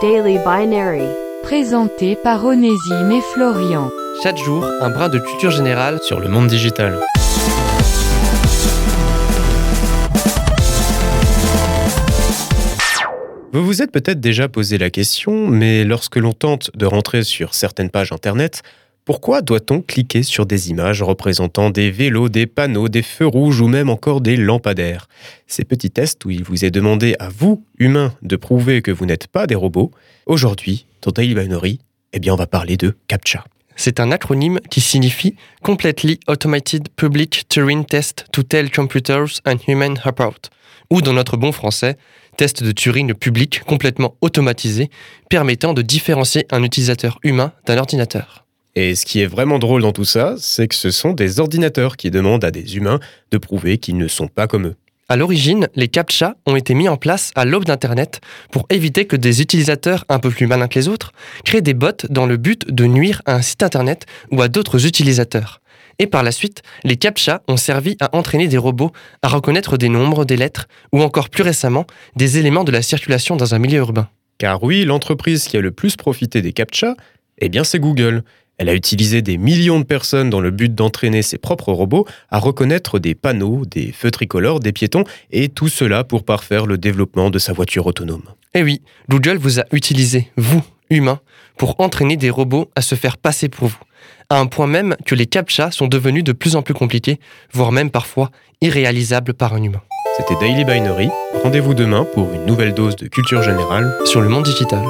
Daily Binary. Présenté par Onésime et Florian. Chaque jour, un brin de culture générale sur le monde digital. Vous vous êtes peut-être déjà posé la question, mais lorsque l'on tente de rentrer sur certaines pages Internet, pourquoi doit-on cliquer sur des images représentant des vélos, des panneaux, des feux rouges ou même encore des lampadaires? Ces petits tests où il vous est demandé à vous, humains, de prouver que vous n'êtes pas des robots, aujourd'hui, dans Daily Binary, eh bien on va parler de CAPTCHA. C'est un acronyme qui signifie Completely Automated Public Turing Test to Tell Computers and Human Apart, ou dans notre bon français, test de Turing public complètement automatisé, permettant de différencier un utilisateur humain d'un ordinateur. Et ce qui est vraiment drôle dans tout ça, c'est que ce sont des ordinateurs qui demandent à des humains de prouver qu'ils ne sont pas comme eux. À l'origine, les CAPTCHA ont été mis en place à l'aube d'Internet pour éviter que des utilisateurs un peu plus malins que les autres créent des bots dans le but de nuire à un site Internet ou à d'autres utilisateurs. Et par la suite, les CAPTCHA ont servi à entraîner des robots à reconnaître des nombres, des lettres ou encore plus récemment des éléments de la circulation dans un milieu urbain. Car oui, l'entreprise qui a le plus profité des CAPTCHA, eh bien c'est Google. Elle a utilisé des millions de personnes dans le but d'entraîner ses propres robots à reconnaître des panneaux, des feux tricolores, des piétons, et tout cela pour parfaire le développement de sa voiture autonome. Eh oui, Google vous a utilisé, vous, humains, pour entraîner des robots à se faire passer pour vous, à un point même que les captchas sont devenus de plus en plus compliqués, voire même parfois irréalisables par un humain. C'était Daily Binary. Rendez-vous demain pour une nouvelle dose de culture générale sur le monde digital.